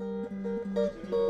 Música